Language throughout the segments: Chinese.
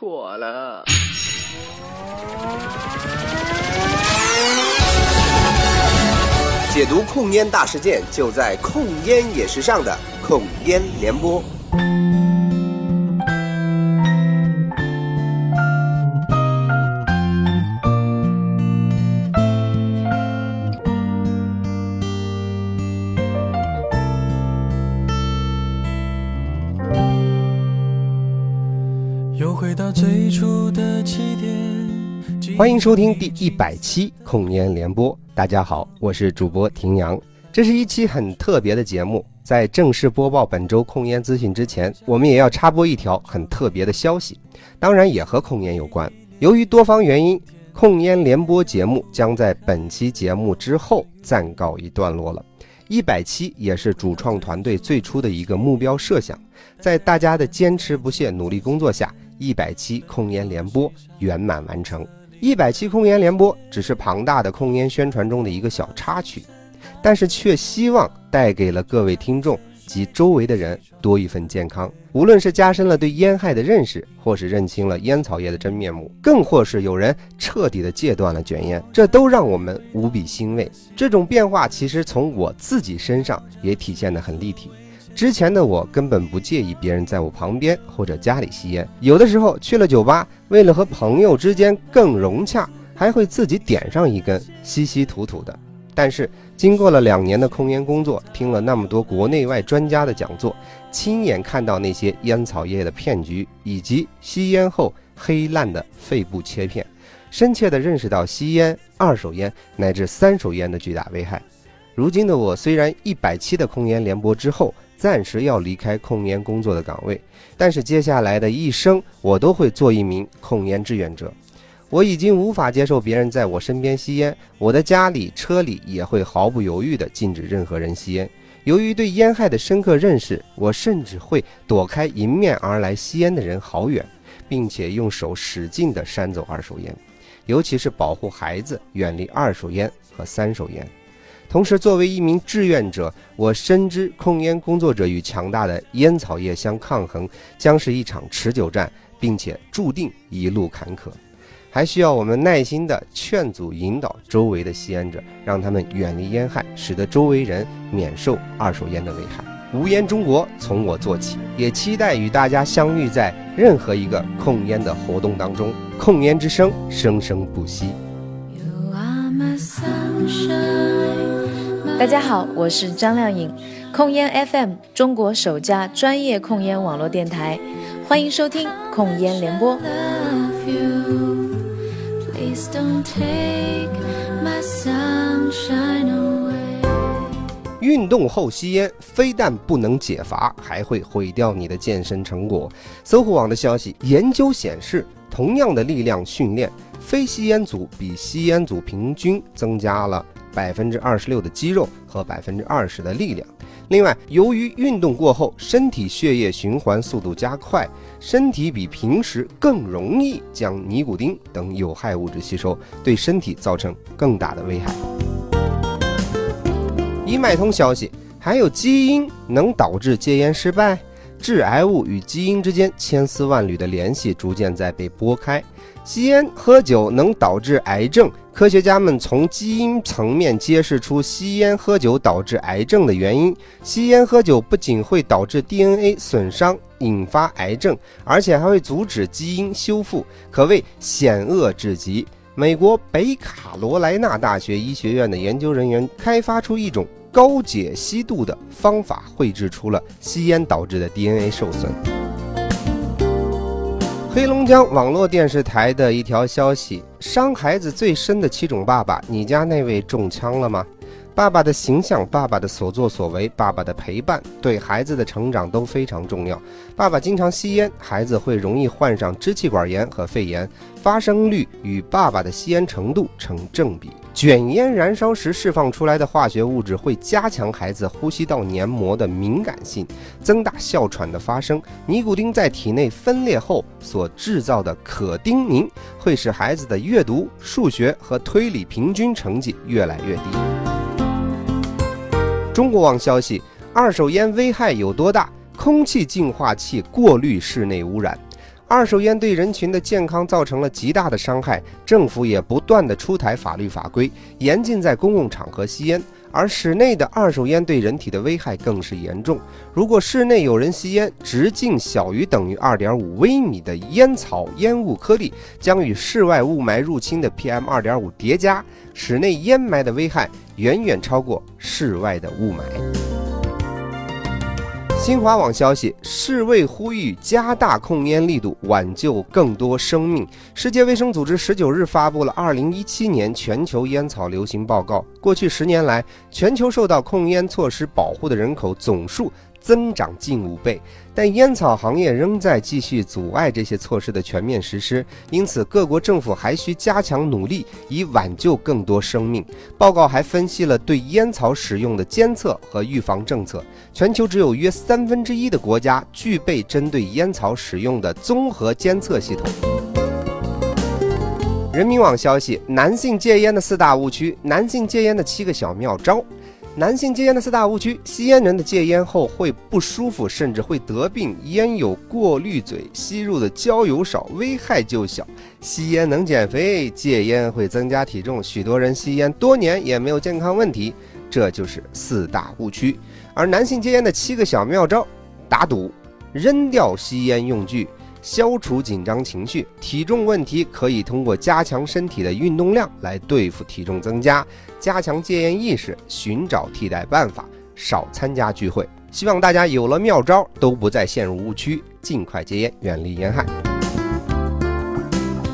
错了。解读控烟大事件，就在《控烟也时尚》的控烟联播。又回到最初的起点。欢迎收听第一百期控烟联播。大家好，我是主播庭阳。这是一期很特别的节目，在正式播报本周控烟资讯之前，我们也要插播一条很特别的消息，当然也和控烟有关。由于多方原因，控烟联播节目将在本期节目之后暂告一段落了。一百期也是主创团队最初的一个目标设想，在大家的坚持不懈努力工作下，一百期控烟联播圆满完成。一百期控烟联播只是庞大的控烟宣传中的一个小插曲，但是却希望带给了各位听众及周围的人多一份健康。无论是加深了对烟害的认识，或是认清了烟草业的真面目，更或是有人彻底的戒断了卷烟，这都让我们无比欣慰。这种变化其实从我自己身上也体现得很立体。之前的我根本不介意别人在我旁边或者家里吸烟，有的时候去了酒吧，为了和朋友之间更融洽，还会自己点上一根，稀稀土土的。但是经过了两年的控烟工作，听了那么多国内外专家的讲座，亲眼看到那些烟草业的骗局，以及吸烟后黑烂的肺部切片，深切地认识到吸烟、二手烟乃至三手烟的巨大危害。如今的我虽然一百期的控烟联播之后，暂时要离开控烟工作的岗位，但是接下来的一生，我都会做一名控烟志愿者。我已经无法接受别人在我身边吸烟，我的家里、车里也会毫不犹豫地禁止任何人吸烟。由于对烟害的深刻认识，我甚至会躲开迎面而来吸烟的人好远，并且用手使劲地扇走二手烟，尤其是保护孩子远离二手烟和三手烟。同时，作为一名志愿者，我深知控烟工作者与强大的烟草业相抗衡将是一场持久战，并且注定一路坎坷，还需要我们耐心地劝阻、引导周围的吸烟者，让他们远离烟害，使得周围人免受二手烟的危害。无烟中国从我做起，也期待与大家相遇在任何一个控烟的活动当中，控烟之声生生不息。大家好，我是张靓颖，控烟 FM 中国首家专业控烟网络电台，欢迎收听控烟联播。运动后吸烟非但不能解乏，还会毁掉你的健身成果。搜狐网的消息，研究显示，同样的力量训练，非吸烟组比吸烟组平均增加了。百分之二十六的肌肉和百分之二十的力量。另外，由于运动过后，身体血液循环速度加快，身体比平时更容易将尼古丁等有害物质吸收，对身体造成更大的危害。一脉通消息，还有基因能导致戒烟失败？致癌物与基因之间千丝万缕的联系逐渐在被拨开。吸烟喝酒能导致癌症，科学家们从基因层面揭示出吸烟喝酒导致癌症的原因。吸烟喝酒不仅会导致 DNA 损伤，引发癌症，而且还会阻止基因修复，可谓险恶至极。美国北卡罗来纳大学医学院的研究人员开发出一种高解析度的方法，绘制出了吸烟导致的 DNA 受损。黑龙江网络电视台的一条消息：伤孩子最深的七种爸爸，你家那位中枪了吗？爸爸的形象、爸爸的所作所为、爸爸的陪伴，对孩子的成长都非常重要。爸爸经常吸烟，孩子会容易患上支气管炎和肺炎，发生率与爸爸的吸烟程度成正比。卷烟燃烧时释放出来的化学物质会加强孩子呼吸道黏膜的敏感性，增大哮喘的发生。尼古丁在体内分裂后所制造的可丁宁，会使孩子的阅读、数学和推理平均成绩越来越低。中国网消息：二手烟危害有多大？空气净化器过滤室内污染。二手烟对人群的健康造成了极大的伤害，政府也不断的出台法律法规，严禁在公共场合吸烟。而室内的二手烟对人体的危害更是严重。如果室内有人吸烟，直径小于等于二点五微米的烟草烟雾颗粒，将与室外雾霾入侵的 PM 二点五叠加，室内烟霾的危害远远超过室外的雾霾。新华网消息，世卫呼吁加大控烟力度，挽救更多生命。世界卫生组织十九日发布了二零一七年全球烟草流行报告。过去十年来，全球受到控烟措施保护的人口总数。增长近五倍，但烟草行业仍在继续阻碍这些措施的全面实施，因此各国政府还需加强努力，以挽救更多生命。报告还分析了对烟草使用的监测和预防政策，全球只有约三分之一的国家具备针对烟草使用的综合监测系统。人民网消息：男性戒烟的四大误区，男性戒烟的七个小妙招。男性戒烟的四大误区：吸烟人的戒烟后会不舒服，甚至会得病；烟有过滤嘴，吸入的焦油少，危害就小；吸烟能减肥，戒烟会增加体重。许多人吸烟多年也没有健康问题，这就是四大误区。而男性戒烟的七个小妙招：打赌，扔掉吸烟用具。消除紧张情绪，体重问题可以通过加强身体的运动量来对付体重增加，加强戒烟意识，寻找替代办法，少参加聚会。希望大家有了妙招，都不再陷入误区，尽快戒烟，远离烟害。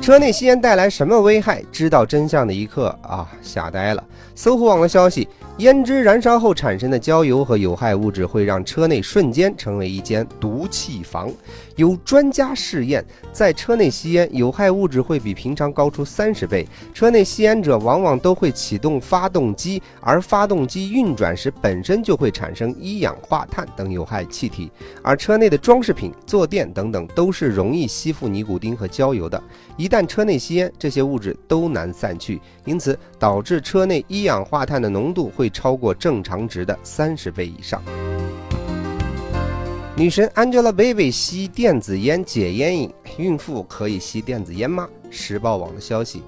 车内吸烟带来什么危害？知道真相的一刻啊，吓呆了。搜狐网的消息。胭脂燃烧后产生的焦油和有害物质会让车内瞬间成为一间毒气房。有专家试验，在车内吸烟，有害物质会比平常高出三十倍。车内吸烟者往往都会启动发动机，而发动机运转时本身就会产生一氧化碳等有害气体。而车内的装饰品、坐垫等等都是容易吸附尼古丁和焦油的。一旦车内吸烟，这些物质都难散去，因此导致车内一氧化碳的浓度会超过正常值的三十倍以上。女神 Angelababy 吸电子烟解烟瘾，孕妇可以吸电子烟吗？时报网的消息。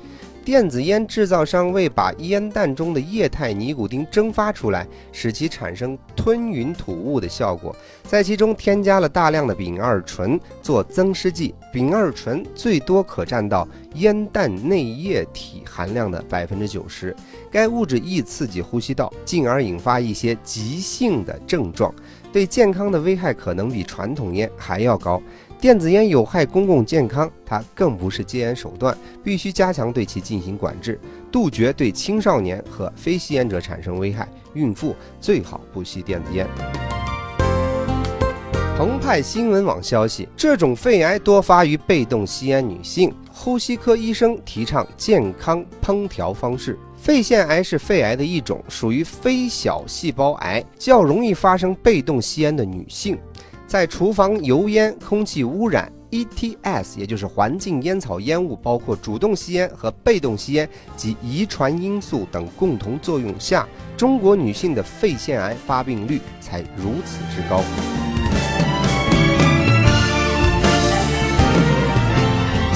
电子烟制造商为把烟弹中的液态尼古丁蒸发出来，使其产生吞云吐雾的效果，在其中添加了大量的丙二醇做增湿剂。丙二醇最多可占到烟弹内液体含量的百分之九十，该物质易刺激呼吸道，进而引发一些急性的症状，对健康的危害可能比传统烟还要高。电子烟有害公共健康，它更不是戒烟手段，必须加强对其进行管制，杜绝对青少年和非吸烟者产生危害。孕妇最好不吸电子烟。澎湃新闻网消息：这种肺癌多发于被动吸烟女性，呼吸科医生提倡健康烹调方式。肺腺癌是肺癌的一种，属于非小细胞癌，较容易发生被动吸烟的女性。在厨房油烟、空气污染、ETS，也就是环境烟草烟雾，包括主动吸烟和被动吸烟及遗传因素等共同作用下，中国女性的肺腺癌发病率才如此之高。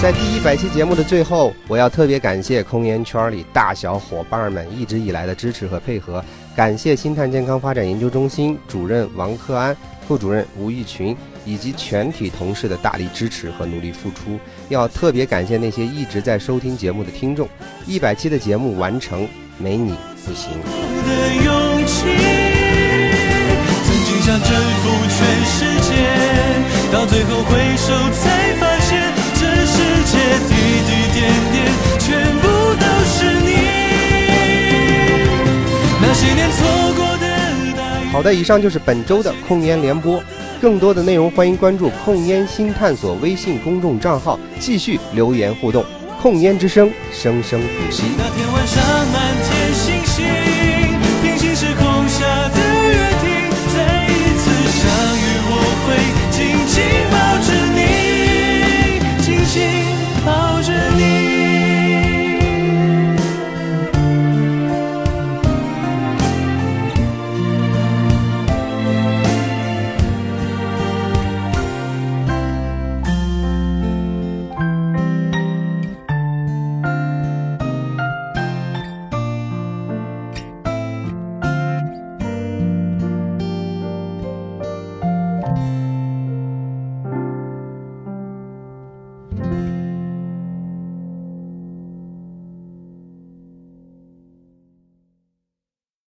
在第一百期节目的最后，我要特别感谢空烟圈里大小伙伴们一直以来的支持和配合，感谢星探健康发展研究中心主任王克安。副主任吴玉群以及全体同事的大力支持和努力付出，要特别感谢那些一直在收听节目的听众。一百期的节目完成，没你不行。到最后回首才发现，这世界滴滴点点，全部都是你。那些年错过。好的，以上就是本周的控烟联播。更多的内容，欢迎关注“控烟新探索”微信公众账号，继续留言互动。控烟之声，生生不息。那天晚上满天